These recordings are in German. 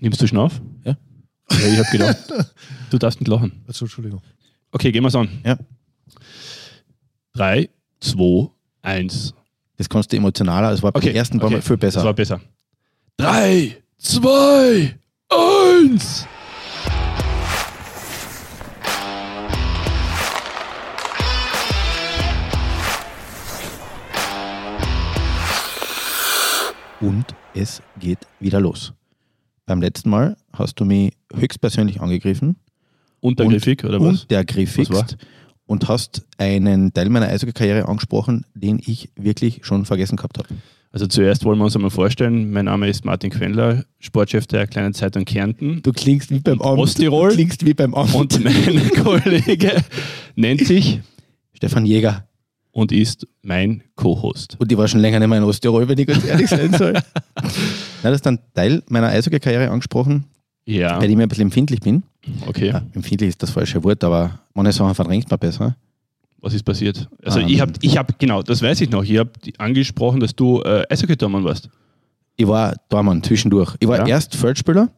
Nimmst du schon auf? Ja. ja ich habe gedacht, du darfst nicht lachen. Also, Entschuldigung. Okay, gehen wir's an. Ja. 3, 2, 1. Das kannst du emotionaler, das war beim Okay, ersten Mal okay. viel besser. Das war besser. 3, 2, 1. Und es geht wieder los. Beim letzten Mal hast du mich höchstpersönlich angegriffen Untergriffig oder was? untergriffigst und hast einen Teil meiner Eishockey-Karriere angesprochen, den ich wirklich schon vergessen gehabt habe. Also zuerst wollen wir uns einmal vorstellen, mein Name ist Martin Quendler, Sportchef der kleinen Zeitung Kärnten. Du klingst wie beim Amt. Osttirol. Du klingst wie beim Amt. Und mein Kollege nennt sich Stefan Jäger. und ist mein Co-Host. Und ich war schon länger nicht mehr in Osttirol, wenn ich ganz ehrlich sein soll. Na, das ist ein Teil meiner Eishockey-Karriere angesprochen, Ja, bei dem ich ein bisschen empfindlich bin. okay. Ja, empfindlich ist das falsche Wort, aber manche Sachen verdrängt man besser. Was ist passiert? Also Ah. ich habe, ich hab, genau, das weiß ich noch. Ich habe angesprochen, dass du äh, Eishockey-Tormann warst. Ich war Dormann zwischendurch. Ich war Ja. erst Feldspieler,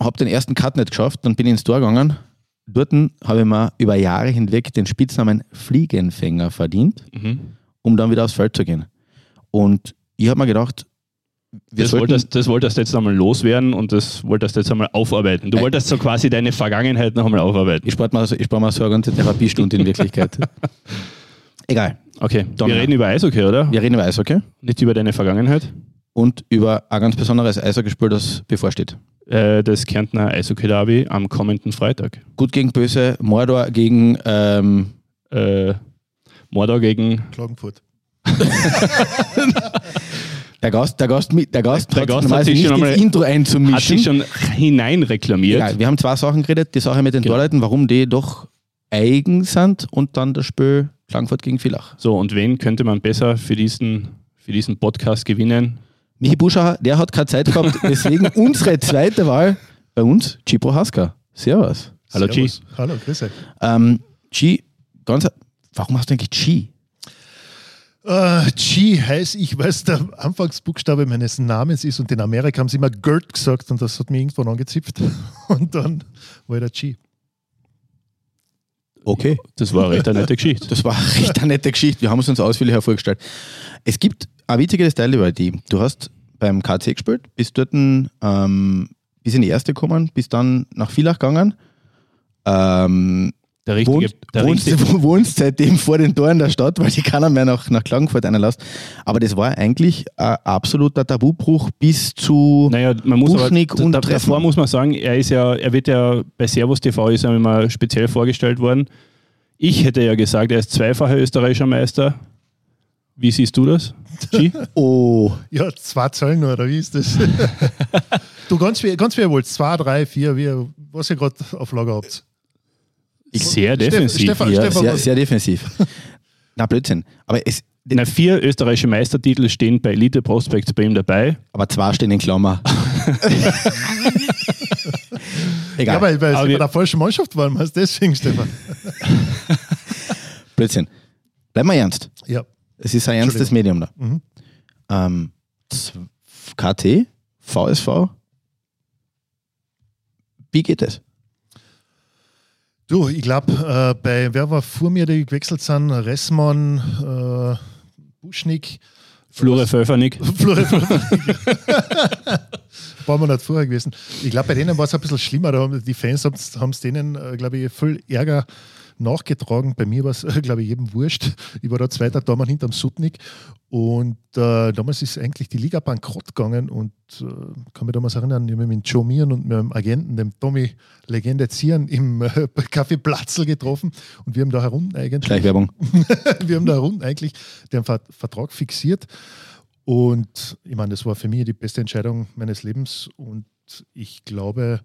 habe den ersten Cut nicht geschafft, dann bin ich ins Tor gegangen. Dort habe ich mir über Jahre hinweg den Spitznamen Fliegenfänger verdient, Mhm. um dann wieder aufs Feld zu gehen. Und ich habe mir gedacht, wir Das wolltest, das wolltest du jetzt einmal loswerden und das wolltest du jetzt einmal aufarbeiten. Du wolltest so quasi deine Vergangenheit noch einmal aufarbeiten. ich spare mir, so- ich spare mir so eine ganze Therapiestunde in Wirklichkeit. Egal, Okay, Dann- wir reden über Eishockey, oder? wir reden über Eishockey Nicht über deine Vergangenheit. und über ein ganz besonderes Eishockeyspiel, das bevorsteht. Äh, das Kärntner Eishockey-Derby am kommenden Freitag. Gut gegen Böse, Mordor gegen ähm, Äh, Mordor gegen Klagenfurt. der Gast, der Gast, mit- der Gast, Der hat Gast hat normalerweise sich nicht schon ins Intro hat einzumischen. sich schon hineinreklamiert. Egal, wir haben zwei Sachen geredet. Die Sache mit den Genau. Torleuten, warum die doch eigen sind und dann das Spiel Klagenfurt gegen Villach. So, und wen könnte man besser für diesen, für diesen Podcast gewinnen? Michi Buscher, der hat keine Zeit gehabt, deswegen unsere zweite Wahl bei uns, G. Prohaska. Servus. Hallo, G. Servus. Hallo, grüß euch. Ähm, G, ganz, warum hast du eigentlich G? Äh, G heißt, ich weiß, der Anfangsbuchstabe meines Namens ist und in Amerika haben sie immer Gert gesagt und das hat mich irgendwann angezipft. Und dann war ich der G. Okay. Das war eine recht eine nette Geschichte. Das war echt eine nette Geschichte. Wir haben es uns ausführlich hervorgestellt. Es gibt ein wichtiges Teil über die. Du hast beim KC gespielt, bist dort ähm, bis in die erste gekommen, bist dann nach Villach gegangen. Ähm, Der richtige, wohnst, der wohnst, richtige, wohnst seitdem vor den Toren der Stadt, weil die keiner mehr nach, nach Klagenfurt einlässt. Aber das war eigentlich ein absoluter Tabubruch bis zu. naja, man muss aber, Buchnig und da, Treffen. davor muss man sagen, er ist ja, er wird ja bei Servus TV ist er immer speziell vorgestellt worden. Ich hätte ja gesagt, er ist zweifacher österreichischer Meister. Wie siehst du das, G? Oh, Ja, zwei Zahlen nur, oder wie ist das? du, ganz wie, ganz wie ihr wollt. Zwei, drei, vier, wie, was ihr gerade auf Lager habt. Sehr Steff- defensiv. Stefan- ja, Stefan, sehr, sehr defensiv. Na, Blödsinn. Aber, es, Na, vier österreichische Meistertitel stehen bei Elite Prospects bei ihm dabei. aber zwei stehen in Klammer. Egal. Ja, weil, weil Aber sie wir- bei der falschen Mannschaft waren, was deswegen, Stefan. Blödsinn. Bleib mal ernst. Ja. Es ist ein ernstes Medium da. Mhm. Ähm, KT, VSV. Wie geht es? Du, ich glaube, äh, bei wer war vor mir, die gewechselt sind? Ressmann, äh, Buschnick, Flure Pfeffernick. Florian War mir nicht vorher gewesen. Ich glaube, bei denen war es ein bisschen schlimmer. Da haben die Fans haben es denen, äh, glaube ich, viel Ärger nachgetragen. Bei mir war es, glaube ich, jedem wurscht. Ich war da zweiter Daumen hinterm Sutnik. Und äh, damals ist eigentlich die Liga bankrott gegangen. Und äh, kann mich damals erinnern, ich habe mich mit Joe Mian und meinem Agenten, dem Tommy Legende Zieren, im äh, Café Platzl getroffen. Und wir haben da herum eigentlich Schleichwerbung. wir haben da rund eigentlich den Ver Vertrag fixiert. Und ich meine, das war für mich die beste Entscheidung meines Lebens. Und ich glaube,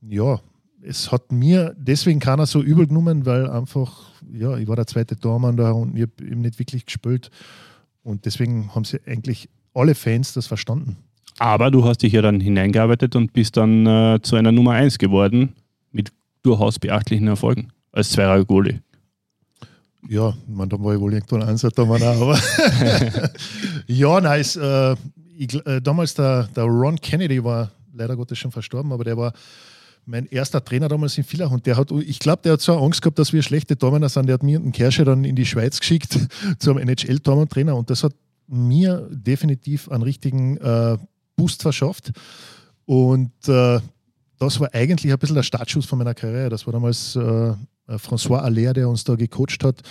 ja, es hat mir deswegen keiner so übel genommen, weil einfach, ja, ich war der zweite Tormann da und ich habe eben nicht wirklich gespielt. Und deswegen haben sie eigentlich alle Fans das verstanden. Aber du hast dich ja dann hineingearbeitet und bist dann äh, zu einer Nummer 1 geworden mit durchaus beachtlichen Erfolgen als Zweier Goalie. Ja, ich meine, da war ich wohl irgendwann ein Tormann auch, aber ja, nein, es, äh, ich, äh, damals der, der Ron Kennedy war leider Gottes schon verstorben, aber der war mein erster Trainer damals in Villach und der hat, ich glaube, der hat so Angst gehabt, dass wir schlechte Tormänner sind. Der hat mir und den Kersche dann in die Schweiz geschickt zum NHL-Tormann-Trainer und das hat mir definitiv einen richtigen äh, Boost verschafft. Und äh, das war eigentlich ein bisschen der Startschuss von meiner Karriere. Das war damals äh, François Aller, der uns da gecoacht hat,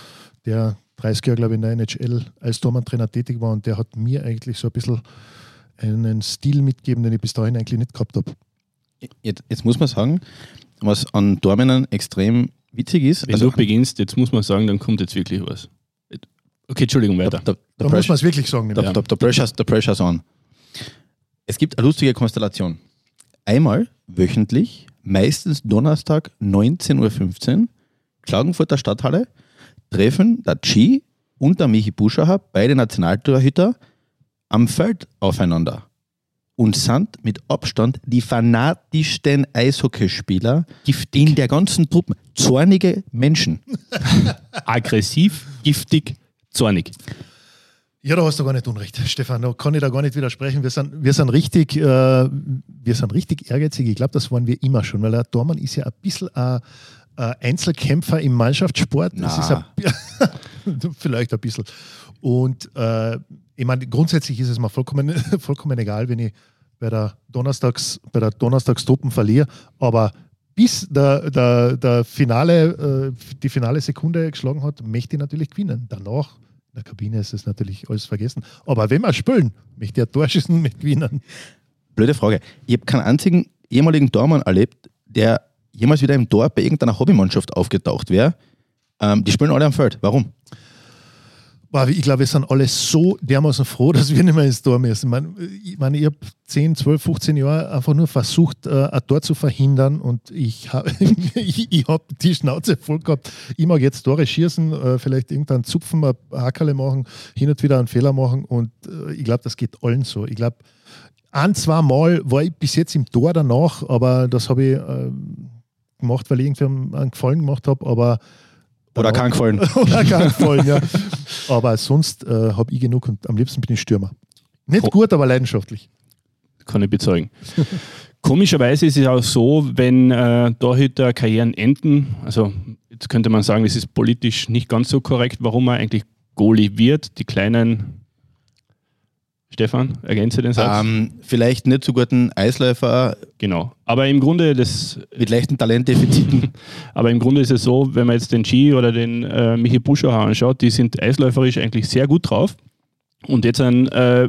der 30 Jahre, glaube ich, in der NHL als Tormann-Trainer tätig war und der hat mir eigentlich so ein bisschen einen Stil mitgegeben, den ich bis dahin eigentlich nicht gehabt habe. Jetzt, jetzt, muss man sagen, was an Tormännern extrem witzig ist. Wenn also, du beginnst, jetzt muss man sagen, dann kommt jetzt wirklich was. Okay, Entschuldigung, weiter. Da, da, da muss man es wirklich sagen. Da, ja. da, da, pressure's, da pressure's on. Es gibt eine lustige Konstellation. Einmal wöchentlich, meistens Donnerstag 19.15 Uhr, Klagenfurter Stadthalle, treffen der Chi und der Michi Buschacher, beide Nationaltorhüter, am Feld aufeinander und sind mit Abstand die fanatischsten Eishockeyspieler giftig. in der ganzen Truppe. Zornige Menschen. Aggressiv, giftig, zornig. Ja, da hast du gar nicht Unrecht, Stefan. Da kann ich da gar nicht widersprechen. Wir sind, wir sind, richtig, äh, wir sind richtig ehrgeizig. Ich glaube, das waren wir immer schon, weil der Dormann ist ja ein bisschen ein, ein Einzelkämpfer im Mannschaftssport. Das ist ein, vielleicht ein bisschen. Und äh, ich meine, grundsätzlich ist es mir vollkommen, vollkommen egal, wenn ich bei der Donnerstags, bei der Donnerstagstruppen verliere, aber bis der, der, der Finale, äh, die finale Sekunde geschlagen hat, möchte ich natürlich gewinnen. Danach in der Kabine ist es natürlich alles vergessen. Aber wenn wir spielen, möchte ich ein Tor mit gewinnen. Blöde Frage. Ich habe keinen einzigen ehemaligen Tormann erlebt, der jemals wieder im Tor bei irgendeiner Hobbymannschaft aufgetaucht wäre. Ähm, die spielen alle am Feld. Warum? Ich glaube, wir sind alle so dermaßen froh, dass wir nicht mehr ins Tor müssen. Ich meine, ich habe 10, 12, 15 Jahre einfach nur versucht, äh, ein Tor zu verhindern und ich habe ich, ich hab die Schnauze voll gehabt. Ich mag jetzt Tore schießen, äh, vielleicht irgendeinen Zupfen, ein Hackerle machen, hin und wieder einen Fehler machen und äh, ich glaube, das geht allen so. Ich glaube, ein, zwei Mal war ich bis jetzt im Tor danach, aber das habe ich gemacht, weil ich irgendwie einen Gefallen gemacht habe, aber oder keinen gefallen. Oder keinen gefallen, ja. Aber sonst äh, habe ich genug und am liebsten bin ich Stürmer. Nicht gut, aber leidenschaftlich. Kann ich bezeugen. Komischerweise ist es auch so, wenn äh, Torhüter Karrieren enden, also jetzt könnte man sagen, das ist politisch nicht ganz so korrekt, warum er eigentlich Goalie wird. Die kleinen Stefan, ergänze den Satz. Ähm, vielleicht nicht so guten Eisläufer. Genau. Aber im Grunde das. Mit leichten Talentdefiziten. aber im Grunde ist es so, wenn man jetzt den Ski oder den äh, Michi Buscher anschaut, die sind eisläuferisch eigentlich sehr gut drauf. Und jetzt ein äh,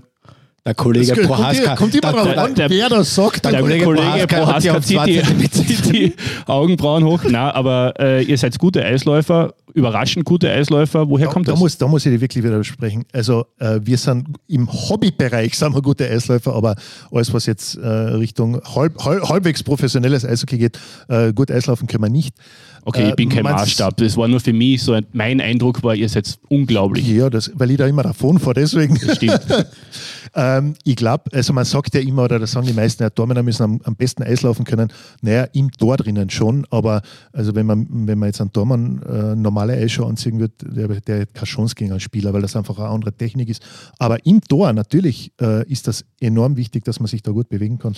der Kollege das Prohaska. Kommt, immer drauf an, wer das sagt. Der, der Kollege, Kollege Prohaska zieht die, zieht die Augenbrauen hoch. Na, aber äh, ihr seid gute Eisläufer, überraschend gute Eisläufer. Woher da, kommt da das? Muss, da muss ich dir wirklich widersprechen. Also äh, wir sind im Hobbybereich sind wir gute Eisläufer, aber alles, was jetzt äh, Richtung halb, halb, halbwegs professionelles Eishockey geht, äh, gut Eislaufen können wir nicht. Okay, ich bin kein Maßstab. Das war nur für mich so ein, mein Eindruck war, ihr seid unglaublich. Ja, das, weil ich da immer davon fahre, deswegen. Das stimmt. ähm, ich glaube, also man sagt ja immer, oder das sagen die meisten, ja, Tormänner müssen am, am, besten Eislaufen können. Naja, im Tor drinnen schon, aber also wenn man, wenn man jetzt einen Tormann äh, normale Eisshow anziehen wird, der, der hat keine Chance gegen einen Spieler, weil das einfach eine andere Technik ist. Aber im Tor natürlich äh, ist das enorm wichtig, dass man sich da gut bewegen kann.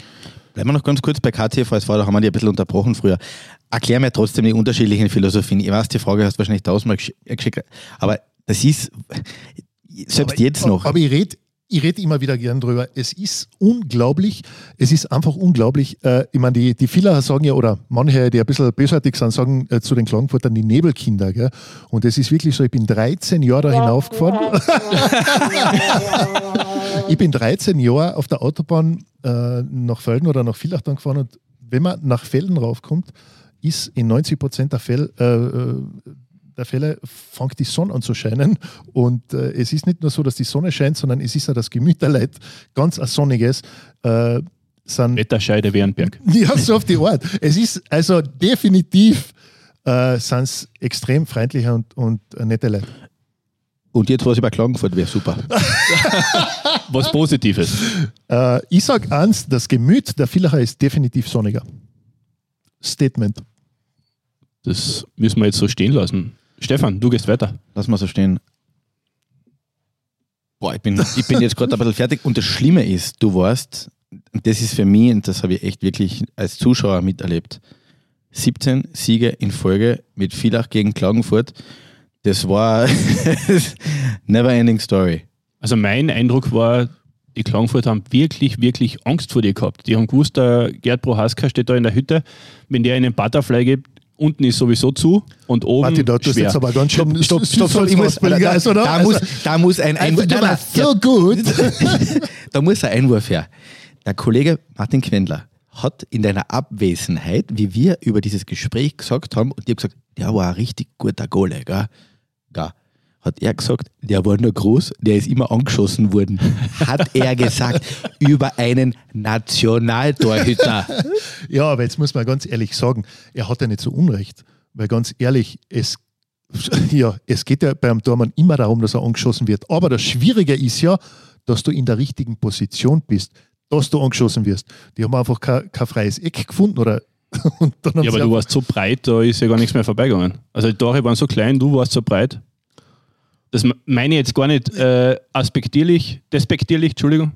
Bleiben wir noch ganz kurz bei KTVSV, da haben wir die ein bisschen unterbrochen früher. Erklär mir trotzdem die unterschiedlichen Philosophien. Ich weiß, die Frage hast du wahrscheinlich tausendmal geschickt, aber das ist selbst aber, jetzt noch. Aber ich rede ich rede immer wieder gern drüber. Es ist unglaublich, es ist einfach unglaublich. Äh, ich meine, die, die Villacher sagen ja, oder manche, die ein bisschen bösartig sind, sagen äh, zu den Klagenfurtern die Nebelkinder. Gell? Und es ist wirklich so, ich bin 13 Jahre da hinaufgefahren. ich bin 13 Jahre auf der Autobahn äh, nach Felden oder nach Villach dann gefahren und wenn man nach Felden raufkommt, ist in 90 Prozent der Fälle äh, äh der Fälle fängt die Sonne an zu scheinen. Und äh, es ist nicht nur so, dass die Sonne scheint, sondern es ist ja das Gemüt der Leute, ganz ein sonniges. Äh, sind, Wetterscheide Wernberg. Ja, so auf die Art. Es ist also definitiv äh, sind extrem freundliche und, und nette Leute. Und jetzt, was über Klagenfurt wäre super. was Positives. Äh, ich sage eins: das Gemüt der Villacher ist definitiv sonniger. Statement. Das müssen wir jetzt so stehen lassen. Stefan, du gehst weiter. Lass mal so stehen. Boah, ich bin, ich bin jetzt gerade ein bisschen fertig. Und das Schlimme ist, du warst, das ist für mich, und das habe ich echt wirklich als Zuschauer miterlebt, 17 Siege in Folge mit Villach gegen Klagenfurt. Das war never ending story. Also mein Eindruck war, die Klagenfurt haben wirklich, wirklich Angst vor dir gehabt. Die haben gewusst, der Gerd Prohaska steht da in der Hütte, wenn der einen Butterfly gibt, unten ist sowieso zu und oben Warte, da tust schwer. jetzt aber ganz schön Stopp, stopp, stopp. Ich muss, da, da, also, oder? da, muss, da muss ein Einwurf. du Nein, nein, warst so gut. da muss ein Einwurf her. Der Kollege Martin Quendler hat in deiner Abwesenheit, wie wir über dieses Gespräch gesagt haben, und ich habe gesagt, der war ein richtig guter Gole, gell? gell? Hat er gesagt, der war nur groß, der ist immer angeschossen worden. Hat er gesagt, über einen Nationaltorhüter. Ja, aber jetzt muss man ganz ehrlich sagen, er hat ja nicht so Unrecht. Weil ganz ehrlich, es, ja, es geht ja beim Tormann immer darum, dass er angeschossen wird. Aber das Schwierige ist ja, dass du in der richtigen Position bist, dass du angeschossen wirst. Die haben einfach kein, kein freies Eck gefunden oder und dann haben Ja, aber du warst so breit, da ist ja gar nichts mehr vorbeigegangen. Also die Tore waren so klein, du warst so breit. Das meine ich jetzt gar nicht äh, aspektierlich, despektierlich, Entschuldigung.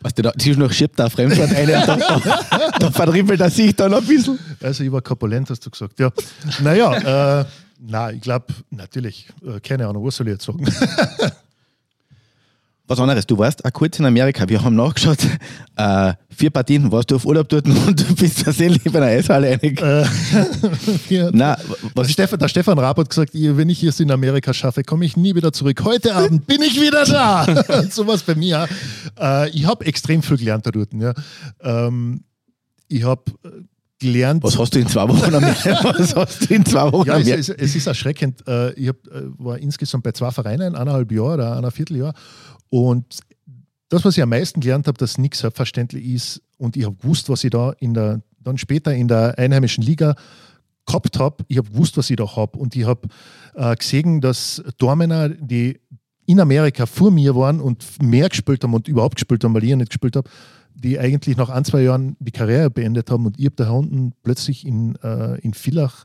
Was du da zwischendurch schiebt da Fremdwort ein und da, da, da verdribbelt er sich dann ein bisschen. Also ich war korpulent, hast du gesagt. Ja. Naja, äh, na, ich glaube, natürlich, äh, keine Ahnung, was soll ich jetzt sagen? Was anderes, du warst auch kurz in Amerika, wir haben nachgeschaut, äh, vier Partien, warst du auf Urlaub dort und du bist versehentlich bei einer Eishalle einig. äh, ja, Na, der, was, Stefan, der Stefan Raab hat gesagt, wenn ich es in Amerika schaffe, komme ich nie wieder zurück. Heute Abend bin ich wieder da. Und sowas bei mir. Äh, ich habe extrem viel gelernt da dort. Ja. Ähm, ich habe gelernt. was hast du in zwei Wochen? Was hast du in zwei Wochen Ja, es, es, es ist erschreckend. Äh, Ich hab, äh, war insgesamt bei zwei Vereinen, eineinhalb Jahre oder eineinhalb Vierteljahr. Und das, was ich am meisten gelernt habe, dass nichts selbstverständlich ist. Und ich habe gewusst, was ich da in der, dann später in der einheimischen Liga gehabt habe. Ich habe gewusst, was ich da habe. Und ich habe äh, gesehen, dass Dormener, die in Amerika vor mir waren und mehr gespielt haben und überhaupt gespielt haben, weil ich ja nicht gespielt habe, die eigentlich nach ein, zwei Jahren die Karriere beendet haben. Und ich habe da unten plötzlich in, äh, in Villach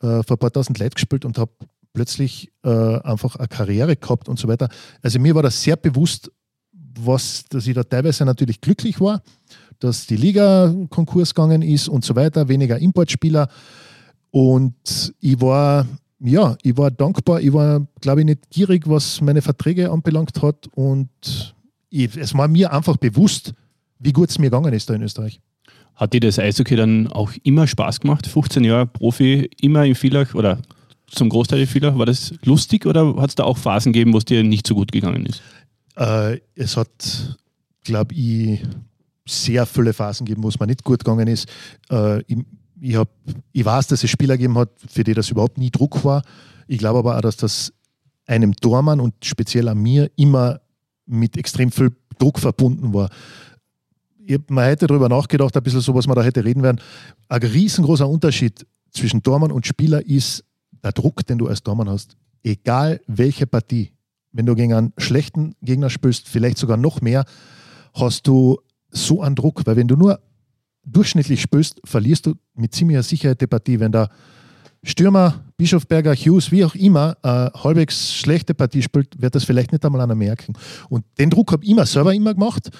äh, vor ein paar tausend Leute gespielt und habe plötzlich äh, einfach eine Karriere gehabt und so weiter. Also mir war das sehr bewusst, was, dass ich da teilweise natürlich glücklich war, dass die Liga Konkurs gegangen ist und so weiter, weniger Importspieler. Und ich war, ja, ich war dankbar, ich war, glaube ich, nicht gierig, was meine Verträge anbelangt hat. Und ich, es war mir einfach bewusst, wie gut es mir gegangen ist da in Österreich. Hat dir das Eishockey dann auch immer Spaß gemacht? 15 Jahre Profi, immer in Villach oder zum Großteil in Villach? War das lustig oder hat es da auch Phasen gegeben, wo es dir nicht so gut gegangen ist? Äh, es hat, glaube ich, sehr viele Phasen gegeben, wo es mir nicht gut gegangen ist. Äh, ich, ich, hab, ich weiß, dass es Spieler gegeben hat, für die das überhaupt nie Druck war. Ich glaube aber auch, dass das einem Tormann und speziell an mir immer mit extrem viel Druck verbunden war. Ich mir heute darüber nachgedacht, ein bisschen so, was wir da hätte reden werden. Ein riesengroßer Unterschied zwischen Tormann und Spieler ist der Druck, den du als Tormann hast. Egal welche Partie, wenn du gegen einen schlechten Gegner spielst, vielleicht sogar noch mehr, hast du so einen Druck, weil wenn du nur durchschnittlich spielst, verlierst du mit ziemlicher Sicherheit die Partie. Wenn der Stürmer, Bischofberger, Hughes, wie auch immer, eine halbwegs schlechte Partie spielt, wird das vielleicht nicht einmal einer merken. Und den Druck habe ich immer selber immer gemacht.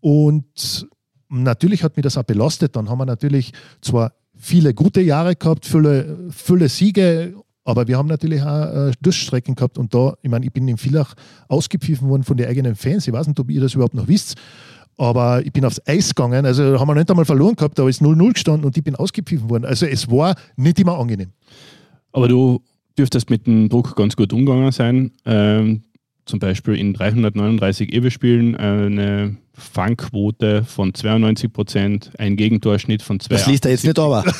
Und natürlich hat mich das auch belastet. Dann haben wir natürlich zwar viele gute Jahre gehabt, viele, viele Siege, aber wir haben natürlich auch äh, Durchstrecken gehabt. Und da, ich meine, ich bin in Villach ausgepfiffen worden von den eigenen Fans. Ich weiß nicht, ob ihr das überhaupt noch wisst. Aber ich bin aufs Eis gegangen, also haben wir nicht einmal verloren gehabt, da ist 0-0 gestanden und ich bin ausgepfiffen worden. Also es war nicht immer angenehm. Aber du dürftest mit dem Druck ganz gut umgegangen sein. Ähm, zum Beispiel in 339 Ewe-Spielen eine Fangquote von 92 Prozent, ein Gegentorschnitt von 2. Das liest er jetzt nicht aber.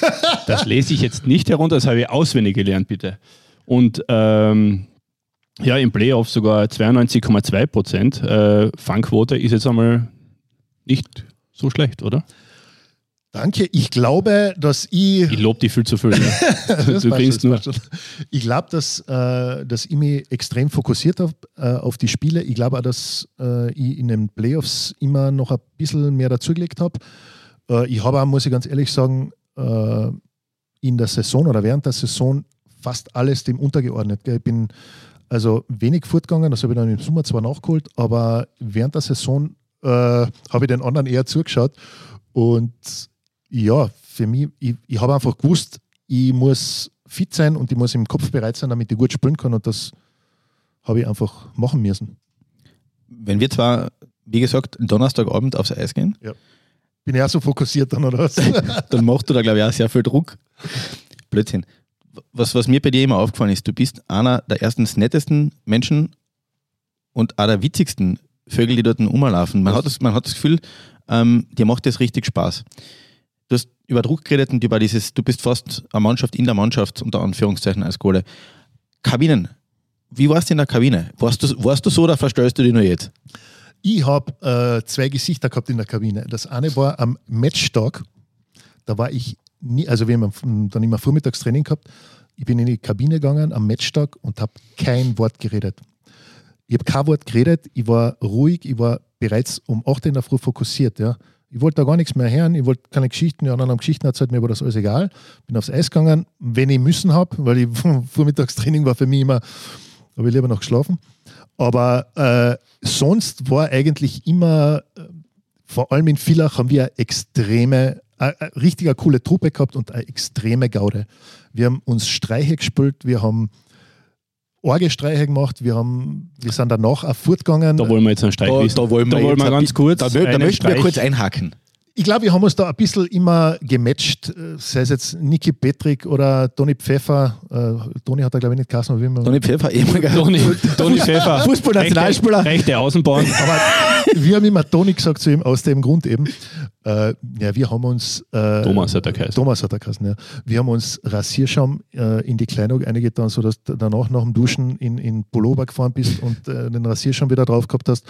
Das lese ich jetzt nicht herunter, das habe ich auswendig gelernt, bitte. Und ähm, ja, im Playoff sogar 92,2 Prozent. Äh, Fangquote ist jetzt einmal nicht so schlecht, oder? Danke. Ich glaube, dass ich. Ich lobe dich viel zu viel. Ne? Du schon, nur. Ich glaube, dass, äh, dass ich mich extrem fokussiert habe äh, auf die Spiele. Ich glaube auch, dass äh, ich in den Playoffs immer noch ein bisschen mehr dazugelegt habe. Äh, ich habe auch, muss ich ganz ehrlich sagen, äh, in der Saison oder während der Saison fast alles dem untergeordnet. Gell. Ich bin Also wenig fortgegangen, das habe ich dann im Sommer zwar nachgeholt, aber während der Saison äh, habe ich den anderen eher zugeschaut. Und ja, für mich, ich, ich habe einfach gewusst, ich muss fit sein und ich muss im Kopf bereit sein, damit ich gut spielen kann. Und das habe ich einfach machen müssen. Wenn wir zwar, wie gesagt, Donnerstagabend aufs Eis gehen, Bin ich auch so fokussiert dann oder was? dann machst du da, glaube ich, auch sehr viel Druck. Blödsinn. Was, was mir bei dir immer aufgefallen ist, du bist einer der erstens nettesten Menschen und auch der witzigsten Vögel, die dort rumlaufen. Man, hat das, man hat das Gefühl, ähm, dir macht das richtig Spaß. Über Druck geredet und über dieses, du bist fast eine Mannschaft in der Mannschaft, unter Anführungszeichen als Kohle. Kabinen. Wie warst du in der Kabine? Warst du, warst du so oder verstellst du dich nur jetzt? Ich habe äh, zwei Gesichter gehabt in der Kabine. Das eine war am Matchtag. Da war ich nie, also wir haben dann immer Vormittagstraining gehabt. Ich bin in die Kabine gegangen am Matchtag und habe kein Wort geredet. Ich habe kein Wort geredet, ich war ruhig, ich war bereits um 8 Uhr in der Früh fokussiert. Ja. Ich wollte da gar nichts mehr hören, ich wollte keine Geschichten, anderen haben Geschichten erzählt, mir war das alles egal. Bin aufs Eis gegangen, wenn ich müssen habe, weil ich Vormittagstraining war für mich immer, habe ich lieber noch geschlafen. Aber äh, sonst war eigentlich immer, äh, vor allem in Villach haben wir eine extreme, äh, äh, richtiger coole Truppe gehabt und eine extreme Gaude. Wir haben uns Streiche gespielt, wir haben Orgestreiche gemacht, wir, haben, wir sind danach auch fortgegangen. Da wollen wir jetzt einen Streich Da, wissen. da wollen wir, Da wollen wir ganz kurz Da, da möchten wir Streich- kurz einhaken. Ich glaube, wir haben uns da ein bisschen immer gematcht, äh, sei es jetzt Niki Petrik oder Toni Pfeffer. Äh, Toni hat da, glaube ich, nicht Kassen, wie man. Toni Pfeffer, ehemaliger Toni, Toni Pfeffer. Fußballnationalspieler. Rechte, rechte Außenbahn. Aber wir haben immer Toni gesagt zu ihm, aus dem Grund eben. Äh, ja, wir haben uns. Äh, Thomas hat er geheißen. Thomas hat er geheißen, ja. Wir haben uns Rasierschaum äh, in die Kleidung eingetan, sodass du danach nach dem Duschen in, in Pullover gefahren bist und äh, den Rasierschaum wieder drauf gehabt hast.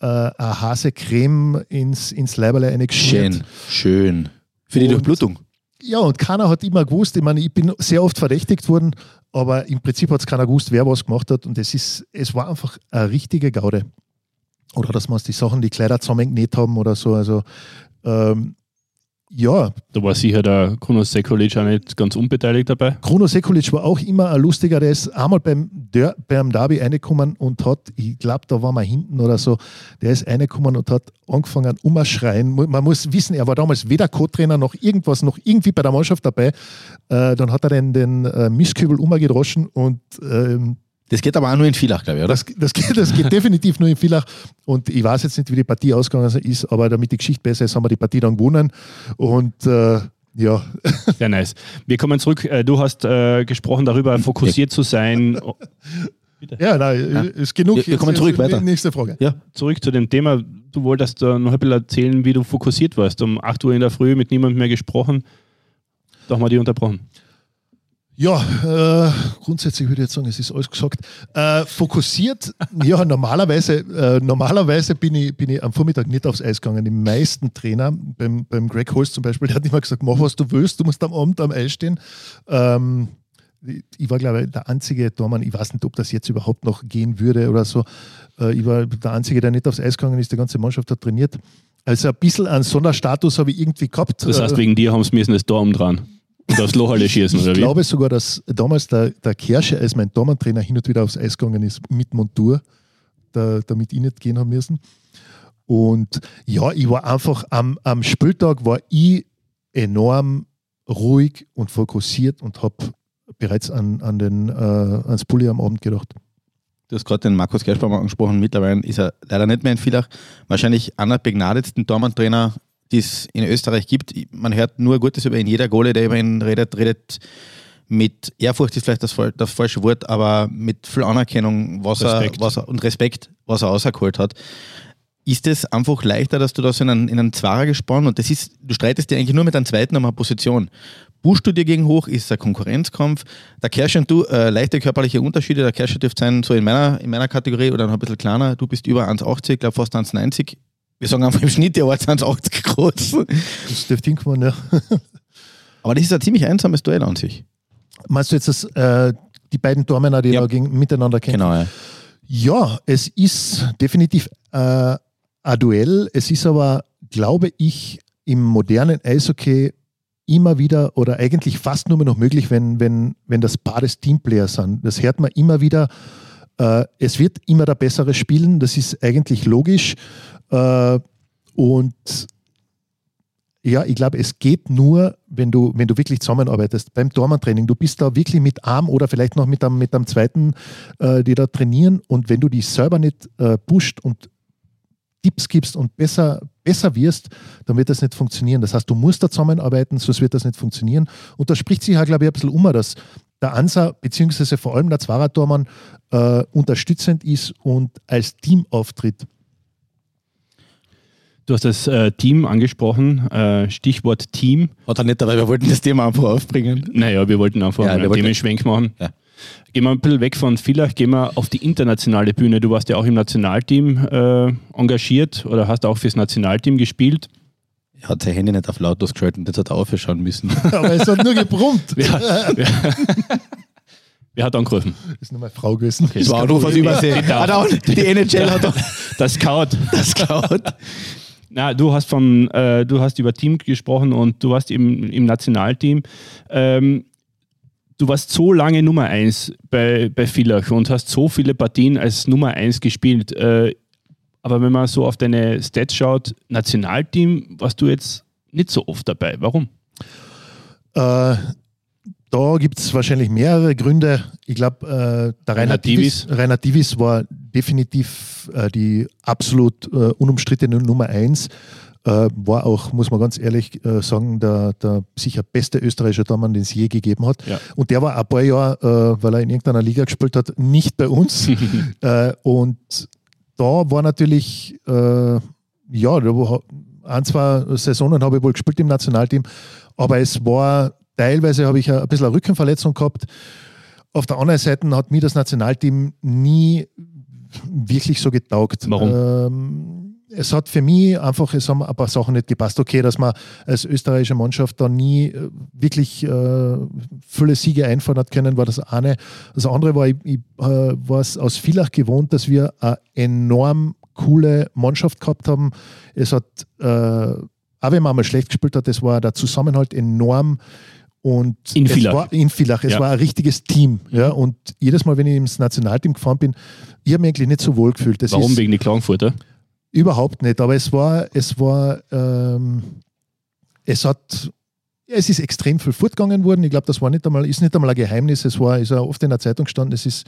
Äh, eine Hasecreme ins, ins Leiberle eingeschmiert. Schön, schön. Für die Und- Durchblutung. Ja, und keiner hat immer gewusst, ich meine, ich bin sehr oft verdächtigt worden, aber im Prinzip hat es keiner gewusst, wer was gemacht hat. Und es ist, es war einfach eine richtige Gaude. Oder dass wir uns die Sachen, die Kleider zusammengenäht haben oder so. Also ähm, ja, Da war sicher der Kronos Sekulic auch nicht ganz unbeteiligt dabei. Bruno Sekulic war auch immer ein lustiger, der ist einmal beim, Der beim Derby reingekommen und hat, ich glaube, da waren wir hinten oder so, der ist reingekommen und hat angefangen umschreien. Man muss wissen, er war damals weder Co-Trainer noch irgendwas, noch irgendwie bei der Mannschaft dabei. Äh, dann hat er den, den äh, Mistkübel umgedroschen und ähm, Das geht aber auch nur in Villach, glaube ich, oder? das, das, geht, das geht definitiv nur in Villach. Und ich weiß jetzt nicht, wie die Partie ausgegangen ist, aber damit die Geschichte besser ist, haben wir die Partie dann gewonnen. Und äh, ja, Sehr nice. Wir kommen zurück. Äh, Du hast äh, gesprochen darüber, fokussiert zu sein. Oh, ja, nein, ist genug. Wir- wir kommen Jetzt- zurück, jetzt- weiter. Nächste Frage. ja. Zurück zu dem Thema. Du wolltest da noch ein bisschen erzählen, wie du fokussiert warst. Um 8 Uhr in der Früh mit niemandem mehr gesprochen. Doch mal die unterbrochen. Ja, äh, grundsätzlich würde ich jetzt sagen, es ist alles gesagt. Äh, fokussiert, ja, normalerweise, äh, normalerweise bin ich, bin ich am Vormittag nicht aufs Eis gegangen. Die meisten Trainer, beim, beim Greg Holst zum Beispiel, der hat immer gesagt, mach was du willst, du musst am Abend am Eis stehen. Ähm, ich- war, glaube ich, der einzige Tormann, ich weiß nicht, ob das jetzt überhaupt noch gehen würde oder so. Äh, ich war der Einzige, der nicht aufs Eis gegangen ist, die ganze Mannschaft hat trainiert. Also ein bisschen einen Sonderstatus habe ich irgendwie gehabt. Das heißt, Äh, wegen dir haben sie müssen das Tor umdrehen. Aufs Loch alle schießen, oder ich wie? glaube sogar, dass damals der, der Kersche als mein Dormantrainer hin und wieder aufs Eis gegangen ist mit Montur, da, damit ich nicht gehen haben müssen. Und ja, ich war einfach am, am Spieltag war ich enorm ruhig und fokussiert und habe bereits an, an den, äh, ans Pulli am Abend gedacht. Du hast gerade den Markus Gerschbaum angesprochen. Mittlerweile ist er leider nicht mehr in Villach. Wahrscheinlich einer der begnadetsten Tormann-Trainer, die es in Österreich gibt. Man hört nur Gutes über ihn. Jeder Gole, der über ihn redet, redet mit Ehrfurcht ist vielleicht das, das falsche Wort, aber mit viel Anerkennung was Respekt. Er, was er, und Respekt, was er rausgeholt hat. Ist es einfach leichter, dass du da so in einen, in einen Zwarer gespannt und das ist, du streitest dir eigentlich nur mit einem zweiten um eine Position. Buschst du dir gegen hoch, ist es ein Konkurrenzkampf. Der Kersche und du, äh, leichte körperliche Unterschiede. Der Kersche dürfte sein, so in meiner, in meiner Kategorie oder noch ein bisschen kleiner. Du bist über 1,80, glaube fast 1,90. Wir sagen einfach im Schnitt, der Ort 1,80 groß. Das dürfte hinkommen, ja. Aber das ist ein ziemlich einsames Duell an sich. Meinst du jetzt das, äh, die beiden Tormänner, die Ja. da gegen, miteinander kämpfen? Genau, ja. Ja, es ist definitiv äh, ein Duell. Es ist aber, glaube ich, im modernen Eishockey immer wieder oder eigentlich fast nur mehr noch möglich, wenn, wenn, wenn das Paar des Teamplayers sind. Das hört man immer wieder. Äh, es wird immer der Bessere spielen, das ist eigentlich logisch. Äh, und ja, ich glaube, es geht nur, wenn du, wenn du wirklich zusammenarbeitest. Beim Tormann-Training, du bist da wirklich mit Arm oder vielleicht noch mit einem, mit einem zweiten, äh, die da trainieren. Und wenn du dich selber nicht äh, pusht und Tipps gibst und besser, besser wirst, dann wird das nicht funktionieren. Das heißt, du musst da zusammenarbeiten, sonst wird das nicht funktionieren. Und da spricht sich halt, glaube ich, ein bisschen um, dass der Ansa, beziehungsweise vor allem der Zwarer-Tormann, äh, unterstützend ist und als Team auftritt. Du hast das äh, Team angesprochen, äh, Stichwort Team. Hat er nicht dabei, wir wollten das Thema einfach aufbringen. Naja, wir wollten einfach Ja, einen Themenschwenk machen. Ja. Gehen wir ein bisschen weg von Villach, gehen wir auf die internationale Bühne. Du warst ja auch im Nationalteam äh, engagiert oder hast auch fürs Nationalteam gespielt. Er hat sein Handy nicht auf lautlos geschaltet und jetzt hat er aufschauen müssen. Aber es hat nur gebrummt. Wer, wer, wer hat angerufen? Das ist nur meine Frau gewesen. Das war auch nur aus Übersee. Hat auch, die NHL hat auch Das Scout. das gehaut. Na, du hast vom, äh, du hast über Team gesprochen und du warst im, im Nationalteam. Ähm, du warst so lange Nummer 1 bei, bei Villach und hast so viele Partien als Nummer 1 gespielt. Äh, aber wenn man so auf deine Stats schaut, Nationalteam warst du jetzt nicht so oft dabei. Warum? Äh, da gibt es wahrscheinlich mehrere Gründe. Ich glaube, äh, der Rainer Divis, Rainer Divis war definitiv äh, die absolut äh, unumstrittene Nummer eins. Äh, war auch, muss man ganz ehrlich äh, sagen, der, der sicher beste österreichische Tormann, den es je gegeben hat. Ja. Und der war ein paar Jahre, äh, weil er in irgendeiner Liga gespielt hat, nicht bei uns. und da war natürlich, ja, da war, ein, zwei Saisonen habe ich wohl gespielt im Nationalteam, aber es war teilweise habe ich ein bisschen eine Rückenverletzung gehabt. Auf der anderen Seite hat mir das Nationalteam nie wirklich so getaugt. Warum? Ähm, es hat für mich einfach, es haben ein paar Sachen nicht gepasst. Okay, dass man als österreichische Mannschaft da nie äh, wirklich äh, viele Siege einfahren hat können, war das eine. Das andere war, ich, ich äh, war es aus Villach gewohnt, dass wir eine enorm coole Mannschaft gehabt haben. Es hat, äh, auch wenn man mal schlecht gespielt hat, es war der Zusammenhalt enorm. Und In es Villach. war in Villach. Es Ja. war ein richtiges Team. Ja? Und jedes Mal, wenn ich ins Nationalteam gefahren bin, ich habe mich eigentlich nicht so wohl gefühlt. Das Warum ist wegen die Klagenfurter? überhaupt nicht. Aber es war, es war, ähm, es hat, es ist extrem viel fortgegangen worden. Ich glaube, das war nicht einmal, ist nicht einmal ein Geheimnis. Es war, ist ja oft in der Zeitung gestanden. Es ist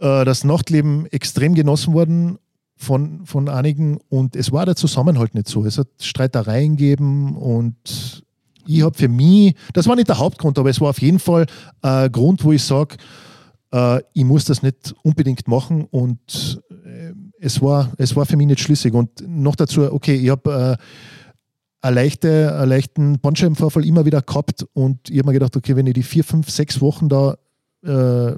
äh, das Nachtleben extrem genossen worden von, von einigen und es war der Zusammenhalt nicht so. Es hat Streitereien gegeben und ich habe für mich, das war nicht der Hauptgrund, aber es war auf jeden Fall ein Grund, wo ich sage, äh, ich muss das nicht unbedingt machen und äh, es, war, es war für mich nicht schlüssig. Und noch dazu, okay, ich habe äh, eine leichte, einen leichten Bandscheibenvorfall immer wieder gehabt und ich habe mir gedacht, okay, wenn ich die vier, fünf, sechs Wochen da äh,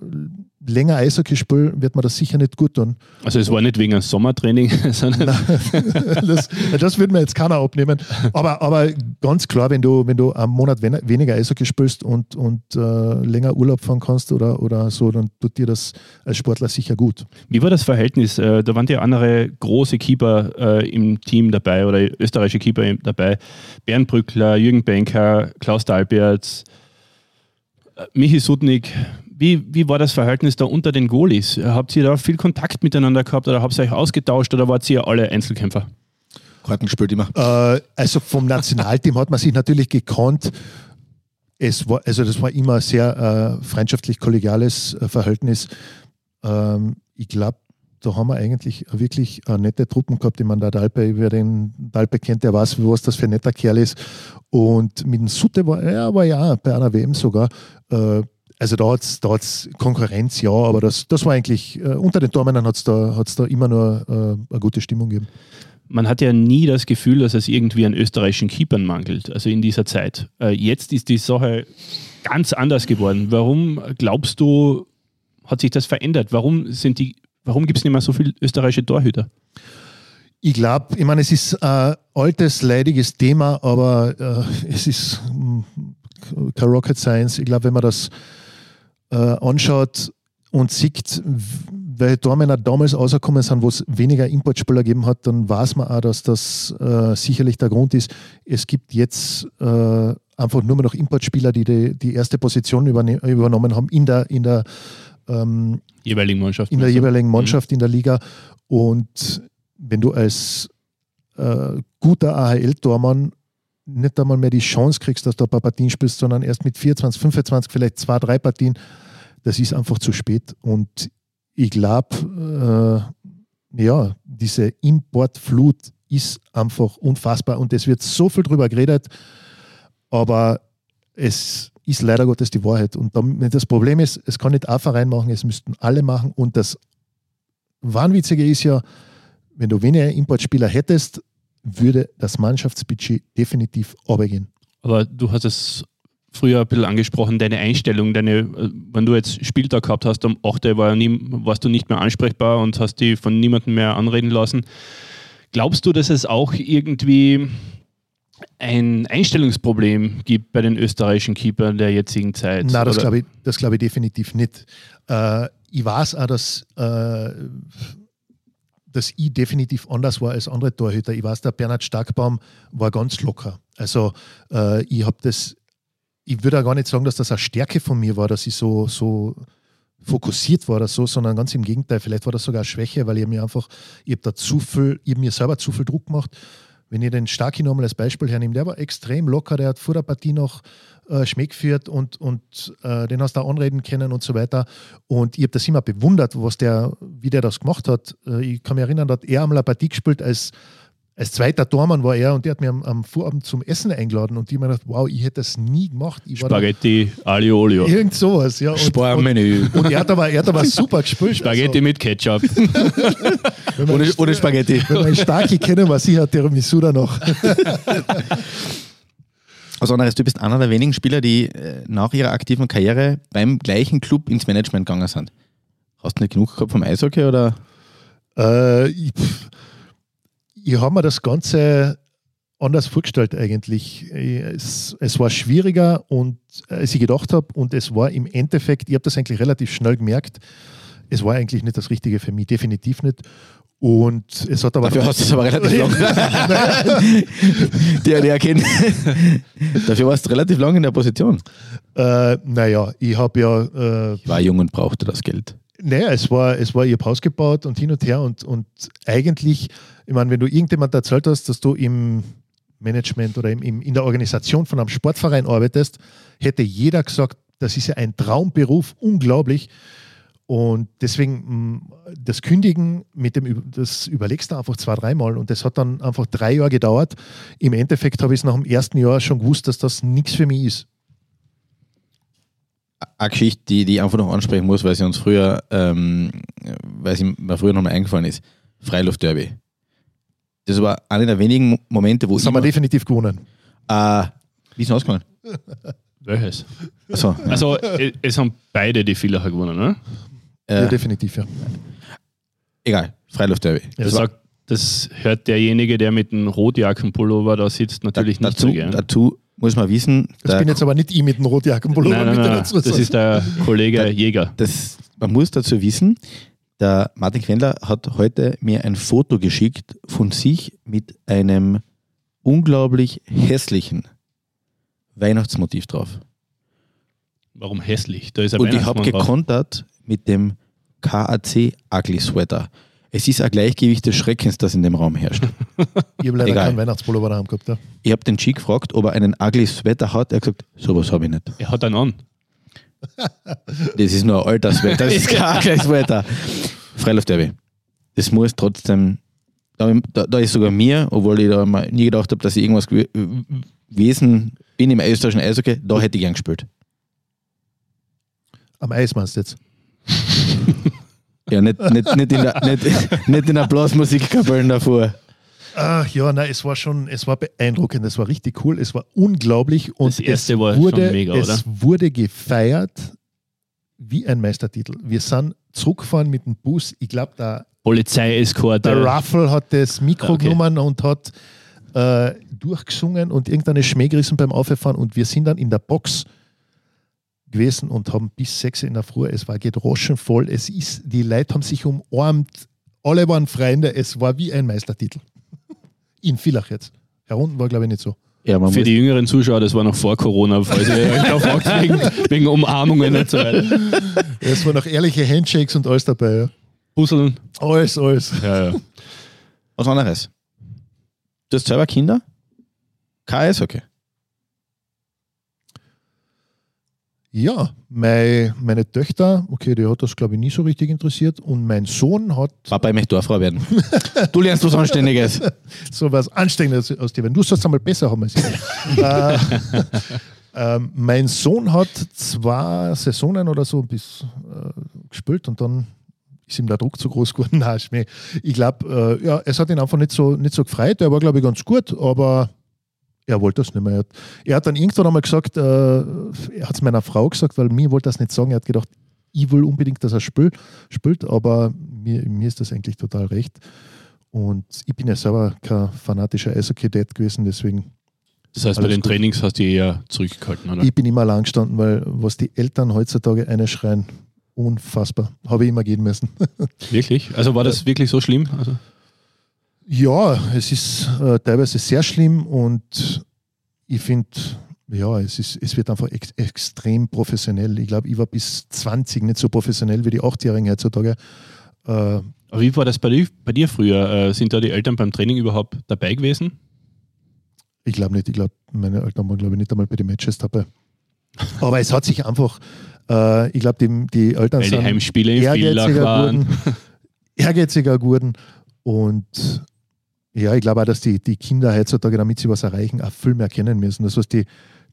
länger Eishockey spiele, wird mir das sicher nicht gut tun. Also es war nicht wegen einem Sommertraining, sondern das, das wird mir jetzt keiner abnehmen. Aber, aber ganz klar, wenn du, wenn du einen Monat wen- weniger Eishockey spielst und, und äh, länger Urlaub fahren kannst oder, oder so, dann tut dir das als Sportler sicher gut. Wie war das Verhältnis? Äh, Da waren ja andere große Keeper äh, im Team dabei oder österreichische Keeper dabei. Bernd Brückler, Jürgen Benker, Klaus Dalberts, äh, Michi Sudnik. Wie, wie war das Verhältnis da unter den Goalies? Habt ihr da viel Kontakt miteinander gehabt oder habt ihr euch ausgetauscht oder wart ihr alle Einzelkämpfer? Karten gespielt immer. Äh, also vom Nationalteam hat man sich natürlich gekannt. Es war, also das war immer ein sehr äh, freundschaftlich-kollegiales äh, Verhältnis. Ähm, ich glaube, da haben wir eigentlich wirklich eine nette Truppen gehabt. Ich meine, der Dalpe, wer den Dalpe kennt, der weiß, was das für ein netter Kerl ist. Und mit dem Sutte war er war ja bei einer WM sogar. Äh, also da hat es da hat's Konkurrenz, ja, aber das, das war eigentlich, äh, unter den Tormännern hat es da, hat's da immer nur äh, eine gute Stimmung gegeben. Man hat ja nie das Gefühl, dass es irgendwie an österreichischen Keepern mangelt, also in dieser Zeit. Äh, Jetzt ist die Sache ganz anders geworden. Warum glaubst du, hat sich das verändert? Warum, sind die, warum gibt es nicht mehr so viele österreichische Torhüter? Ich glaube, ich meine, es ist ein altes, leidiges Thema, aber äh, es ist mm, kein Rocket Science. Ich glaube, wenn man das äh, anschaut und sieht, welche Tormänner damals rausgekommen sind, wo es weniger Importspieler gegeben hat, dann weiß man auch, dass das äh, sicherlich der Grund ist. Es gibt jetzt äh, einfach nur mehr noch Importspieler, die, die die erste Position übernommen haben in der, in der ähm, jeweiligen Mannschaft. in der jeweiligen Mannschaft in der Liga. Und wenn du als äh, guter AHL-Tormann nicht einmal mehr die Chance kriegst, dass du ein paar Partien spielst, sondern erst mit 24, 25, vielleicht zwei, drei Partien, das ist einfach zu spät. Und ich glaube, äh, ja, diese Importflut ist einfach unfassbar und es wird so viel drüber geredet, aber es ist leider Gottes die Wahrheit. Und das Problem ist, es kann nicht ein Verein machen, es müssten alle machen. Und das Wahnwitzige ist ja, wenn du weniger Importspieler hättest, würde das Mannschaftsbudget definitiv runtergehen. Aber du hast es früher ein bisschen angesprochen, deine Einstellung, deine, äh, wenn du jetzt Spieltag gehabt hast, um 8 Uhr war nie, warst du nicht mehr ansprechbar und hast die von niemandem mehr anreden lassen. Glaubst du, dass es auch irgendwie ein Einstellungsproblem gibt bei den österreichischen Keepern der jetzigen Zeit? Nein, das glaube ich, das glaube ich definitiv nicht. Äh, ich weiß auch, dass, äh, dass ich definitiv anders war als andere Torhüter. Ich weiß, der Bernhard Starkbaum war ganz locker. Also äh, ich habe das, ich würde auch gar nicht sagen, dass das eine Stärke von mir war, dass ich so, so fokussiert war oder so, sondern ganz im Gegenteil. Vielleicht war das sogar eine Schwäche, weil ich mir einfach, ich habe da zu viel, ich habe mir selber zu viel Druck gemacht. Wenn ihr den Starki nochmal als Beispiel hernehmt, der war extrem locker, der hat vor der Partie noch äh, Schmäh geführt und, und äh, den hast du auch anreden können und so weiter. Und ich habe das immer bewundert, was der, wie der das gemacht hat. Äh, ich kann mich erinnern, da hat er einmal eine Partie gespielt als, als zweiter Tormann war er und der hat mir am, am Vorabend zum Essen eingeladen und ich habe mir gedacht, wow, ich hätte das nie gemacht. Ich Spaghetti Aglio Olio. Irgend sowas, ja. Und, und, Sparmenü. und er hat aber, er hat aber super gespielt. Spaghetti mit Ketchup. Also, wenn man- Ohne, ohne Spaghetti. Wenn man Starki kennen, war sicher Tiramisu da noch. Also anderes, du bist einer der wenigen Spieler, die äh, nach ihrer aktiven Karriere beim gleichen Club ins Management gegangen sind. Hast du nicht genug gehabt vom Eishockey oder? Äh, ich pff, ich habe mir das Ganze anders vorgestellt eigentlich. Es, es war schwieriger und als ich gedacht habe und es war im Endeffekt, ich habe das eigentlich relativ schnell gemerkt, es war eigentlich nicht das Richtige für mich, definitiv nicht. Und es hat aber Dafür hast du es aber relativ lang. der, der kennt. Dafür warst du relativ lang in der Position. äh, naja, ich habe ja äh, Ich war jung und brauchte das Geld. Naja, es war, es war ihr Haus gebaut und hin und her und, und eigentlich, ich meine, wenn du irgendjemand erzählt hast, dass du im Management oder im, im, in der Organisation von einem Sportverein arbeitest, hätte jeder gesagt, das ist ja ein Traumberuf, unglaublich. Und deswegen mh, das Kündigen mit dem, das überlegst du einfach zwei, dreimal und das hat dann einfach drei Jahre gedauert. Im Endeffekt habe ich es nach dem ersten Jahr schon gewusst, dass das nichts für mich ist. Eine Geschichte, die, die ich einfach noch ansprechen muss, weil sie uns früher, ähm, weil sie mir früher nochmal eingefallen ist. Freiluftderby. Das war einer der wenigen Momente, wo Das haben wir definitiv gewonnen. äh, wie ist denn ausgegangen? Welches? Achso, ja. Also, äh, es haben beide die Villacher gewonnen, ne? Ja, äh, definitiv, ja. egal, Freiluftderby. Ja, Das, sagt, das hört derjenige, der mit dem Rotjackenpullover da sitzt, natürlich nicht dazu, so gern. dazu muss man wissen, Das bin jetzt aber nicht ich mit dem Rotjackenpullover. Nein, nein, nein, dazu das ist der Kollege Der- Jäger. das, man muss dazu wissen, der Martin Quendler hat heute mir ein Foto geschickt von sich mit einem unglaublich hässlichen Weihnachtsmotiv drauf. Warum hässlich? Da ist ein Und ich habe gekontert mit dem KAC Ugly Sweater. Es ist ein Gleichgewicht des Schreckens, das in dem Raum herrscht. Ich habe leider Egal. keinen Weihnachtspullover daheim gehabt. Ja. Ich habe den Chick gefragt, ob er einen Ugly Sweater hat. Er hat gesagt, sowas habe ich nicht. Er hat einen an. Das ist nur ein alter Sweater, das ist kein Ugly Sweater. Freiluftderby. Das muss trotzdem, da, da, da ist sogar mir, obwohl ich da mal nie gedacht habe, dass ich irgendwas gew- gewesen bin im österreichischen Eishockey, da hätte ich gern gespielt. Am Eis meinst du jetzt. Ja, nicht, nicht, nicht, in, der, nicht, nicht in der Blasmusikkapelle davor. Ach ja, nein, es war schon, es war beeindruckend, es war richtig cool, es war unglaublich und Das erste es war wurde, schon mega, es oder? wurde gefeiert wie ein Meistertitel. Wir sind zurückgefahren mit dem Bus, ich glaube, der, Polizeieskorte. der Ruffle hat das Mikro Okay. genommen und hat äh, durchgesungen und irgendeine Schmäh gerissen beim Auffahren und wir sind dann in der Box gewesen und haben bis sechs in der Früh, es war gedroschen voll, es ist, die Leute haben sich umarmt, alle waren Freunde, es war wie ein Meistertitel. In Villach jetzt. Herunten war, glaube ich, nicht so. Ja, man Für die jüngeren Zuschauer, das war noch vor Corona, falls ihr euch da fragt, wegen, wegen Umarmungen und so weiter. Es waren noch ehrliche Handshakes und alles dabei. Ja. Puzzeln. Alles, alles. Ja, ja. was anderes. Du hast selber Kinder? Kein Eishockey. Ja, mein, meine Töchter, okay, die hat das glaube ich nie so richtig interessiert und mein Sohn hat Papa, ich möchte Dorffrau werden. du lernst was Anständiges. so was Anständiges aus dir. Wenn du sollst einmal besser haben als ich. äh, ähm, mein Sohn hat zwei Saisonen oder so bis äh, gespielt und dann ist ihm der Druck zu groß geworden. Nein. Ich glaube, äh, ja, es hat ihn einfach nicht so, nicht so gefreut. Er war, glaube ich, ganz gut, aber er wollte das nicht mehr. Er hat, er hat dann irgendwann einmal gesagt, äh, er hat es meiner Frau gesagt, weil mir wollte das nicht sagen. Er hat gedacht, ich will unbedingt, dass er spielt, spielt aber mir, mir ist das eigentlich total recht. Und ich bin ja selber kein fanatischer Eishockey-Dad gewesen, deswegen Das heißt, bei den gut. Trainings hast du eher zurückgehalten, oder? ich bin immer lang gestanden, weil was die Eltern heutzutage eine schreien, unfassbar. Habe ich immer gehen müssen. Wirklich? Also war das wirklich so schlimm? Also, Ja, es ist äh, teilweise sehr schlimm und ich finde, ja, es, ist, es wird einfach ex extrem professionell. Ich glaube, ich war bis 20 nicht so professionell wie die 8-Jährigen heutzutage. Äh, aber wie war das bei dir, bei dir früher? Äh, sind da die Eltern beim Training überhaupt dabei gewesen? ich glaube nicht, ich glaube, meine Eltern waren, glaube ich, nicht einmal bei den Matches dabei. Aber es hat sich einfach, äh, ich glaube, die, die Eltern Weil die sind Heimspiele in Villach ehrgeiziger waren. geworden, ehrgeiziger geworden und ja, ich glaube auch, dass die, die Kinder heutzutage, damit sie was erreichen, auch viel mehr kennen müssen. Das, was die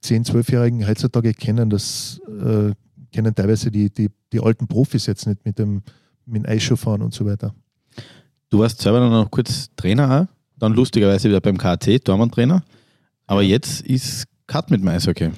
10-, 12-Jährigen heutzutage kennen, das äh, kennen teilweise die, die, die alten Profis jetzt nicht mit dem, mit dem Eisschuhfahren und so weiter. Du warst selber dann noch kurz Trainer auch, dann lustigerweise wieder beim KT, Tormann-Trainer. Aber jetzt ist Cut mit dem Eishockey.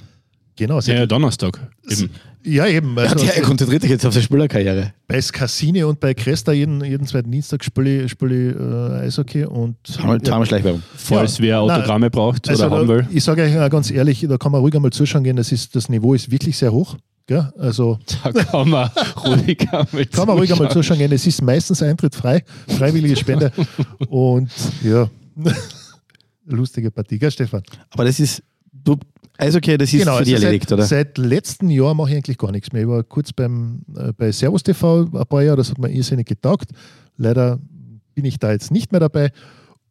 Genau, Ja, Donnerstag. Eben. Ja eben. Ja, Also, der konzentriert sich jetzt auf seine Spielerkarriere. bei Skassini und bei Cresta jeden, jeden zweiten Dienstag spiele ich, äh, Eishockey und Zweimal zweimal Schleichwerbung. Falls Ja, wer nein, Autogramme braucht Also oder haben will. ich sage euch auch ganz ehrlich, da kann man ruhig einmal zuschauen gehen. Das, ist, das Niveau ist wirklich sehr hoch. Gell? Also Da kann man ruhig einmal kann man ruhig einmal zuschauen. zuschauen gehen. Es ist meistens Eintritt frei, freiwillige Spende. Und ja, lustige Partie, gell, Stefan? Aber das ist, du, Eishockey, das ist für dich also erledigt, seit, oder? Seit letztem Jahr mache ich eigentlich gar nichts mehr. Ich war kurz beim, äh, bei Servus TV ein paar Jahre, das hat mir irrsinnig getaugt. Leider bin ich da jetzt nicht mehr dabei.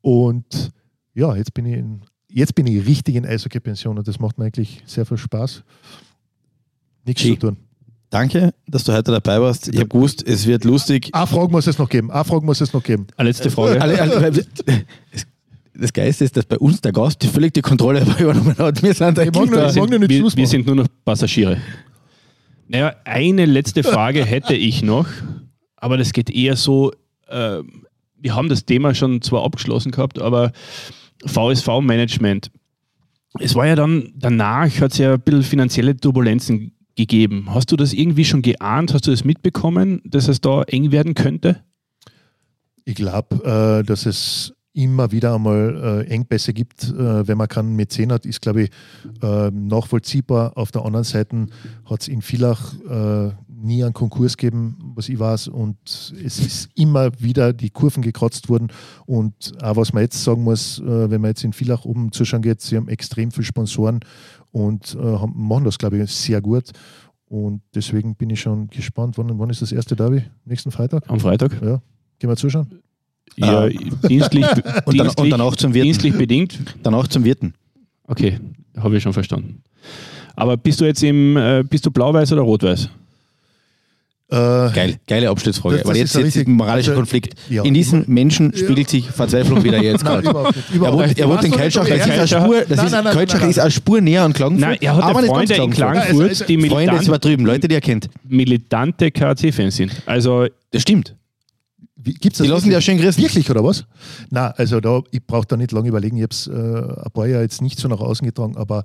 Und ja, jetzt bin ich, in, jetzt bin ich richtig in Eishockey-Pension und das macht mir eigentlich sehr viel Spaß. Nichts Schi. zu tun. Danke, dass du heute dabei warst. Ich habe gewusst, es wird lustig. Eine Frage muss es noch geben. Eine Frage muss es noch geben. Eine letzte Frage. Das- Geiste ist, dass bei uns der Gast die völlig die Kontrolle übernommen hat. Wir sind Ich mag mag nur nicht wir, Schluss wir sind nur noch Passagiere. Naja, eine letzte Frage hätte ich noch, aber das geht eher so, äh, wir haben das Thema schon zwar abgeschlossen gehabt, aber VSV-Management. Es war ja dann, danach hat es ja ein bisschen finanzielle Turbulenzen gegeben. Hast du das irgendwie schon geahnt? Hast du das mitbekommen, dass es da eng werden könnte? Ich glaube, äh, dass es immer wieder einmal äh, Engpässe gibt, äh, wenn man keinen Mäzen hat, ist, glaube ich, äh, nachvollziehbar. Auf der anderen Seite hat es in Villach äh, nie einen Konkurs gegeben, was ich weiß, und es ist immer wieder die Kurven gekratzt worden. Und auch was man jetzt sagen muss, äh, wenn man jetzt in Villach oben zuschauen geht, sie haben extrem viele Sponsoren und äh, haben, machen das, glaube ich, sehr gut. Und deswegen bin ich schon gespannt, wann, wann ist das erste Derby? Nächsten Freitag? Am Freitag? Ja. Gehen wir zuschauen? Ja, dienstlich, Und, dann, und dienstlich, danach zum Wirten. dienstlich bedingt. Danach zum Wirten. Okay, habe ich schon verstanden. Aber bist du jetzt im, äh, bist du blau-weiß oder rot-weiß? Äh, Geil, geile Abschlussfrage. Das- das Weil jetzt, ein jetzt ist richtig- ein moralischer also, Konflikt. ja. In diesem Menschen spiegelt sich Verzweiflung wieder jetzt gerade. Er nicht. er wohnt in Du weißt doch, Kaltschach, das ist er- eine Spur, das Nein, ist, nein, nein, Kaltschach nein, ist eine Spur näher an Klagenfurt. Nein, er hat aber Freunde in Klagenfurt. Also, die Freunde, Freunde ist militant, übertrieben, Leute, die er kennt. militante KC-Fans sind. Also Das stimmt. Wie, gibt's das Die lassen die ja wirklich? schön grüßen. Wirklich, oder was? Na, also da, ich brauche da nicht lange überlegen. Ich habe es äh, ein paar Jahre jetzt nicht so nach außen getragen, aber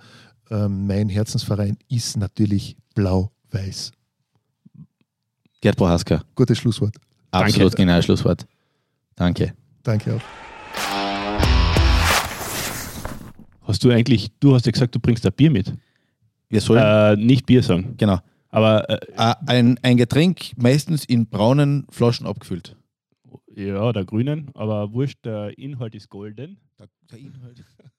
ähm, mein Herzensverein ist natürlich blau-weiß. Gerd Prohaska. Gutes Schlusswort. Absolut genau Schlusswort. Danke. Danke auch. hast du eigentlich, du hast ja gesagt, du bringst ein Bier mit. Wir sollen, Äh, nicht Bier sagen. genau, Aber äh, Äh, ein, ein Getränk meistens in braunen Flaschen abgefüllt. Ja, der grünen, aber wurscht, der Inhalt ist golden. Der, der Inhalt.